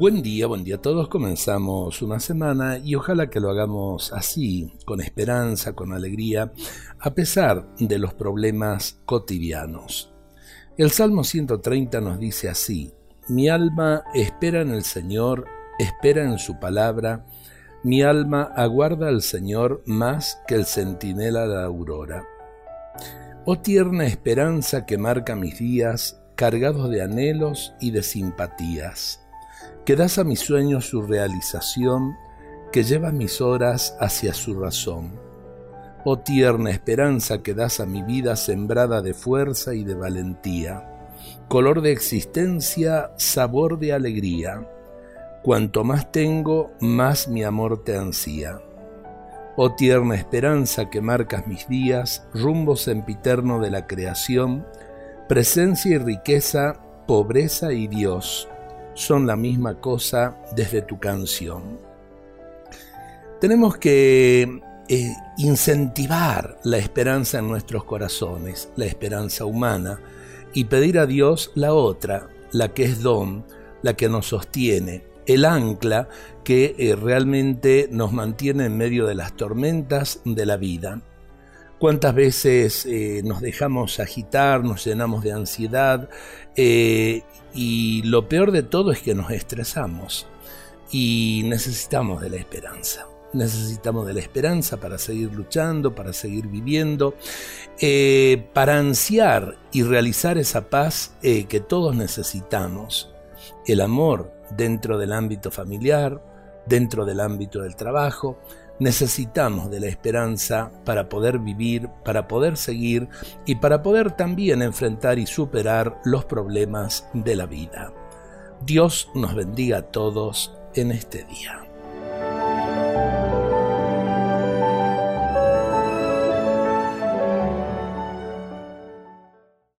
Buen día, buen día a todos. Comenzamos una semana y ojalá que lo hagamos así, con esperanza, con alegría, a pesar de los problemas cotidianos. El Salmo 130 nos dice así, Mi alma espera en el Señor, espera en su palabra, mi alma aguarda al Señor más que el centinela de la aurora. Oh tierna esperanza que marca mis días, cargados de anhelos y de simpatías que das a mis sueños su realización, que lleva mis horas hacia su razón. Oh tierna esperanza que das a mi vida sembrada de fuerza y de valentía, color de existencia, sabor de alegría. Cuanto más tengo, más mi amor te ansía. Oh tierna esperanza que marcas mis días, rumbo sempiterno de la creación, presencia y riqueza, pobreza y Dios, son la misma cosa desde tu canción. Tenemos que eh, incentivar la esperanza en nuestros corazones, la esperanza humana, y pedir a Dios la otra, la que es don, la que nos sostiene, el ancla que eh, realmente nos mantiene en medio de las tormentas de la vida. ¿Cuántas veces eh, nos dejamos agitar, nos llenamos de ansiedad eh, y lo peor de todo es que nos estresamos y necesitamos de la esperanza? Necesitamos de la esperanza para seguir luchando, para seguir viviendo, eh, para ansiar y realizar esa paz que todos necesitamos. El amor dentro del ámbito familiar, dentro del ámbito del trabajo, necesitamos de la esperanza para poder vivir, para poder seguir y para poder también enfrentar y superar los problemas de la vida. Dios nos bendiga a todos en este día.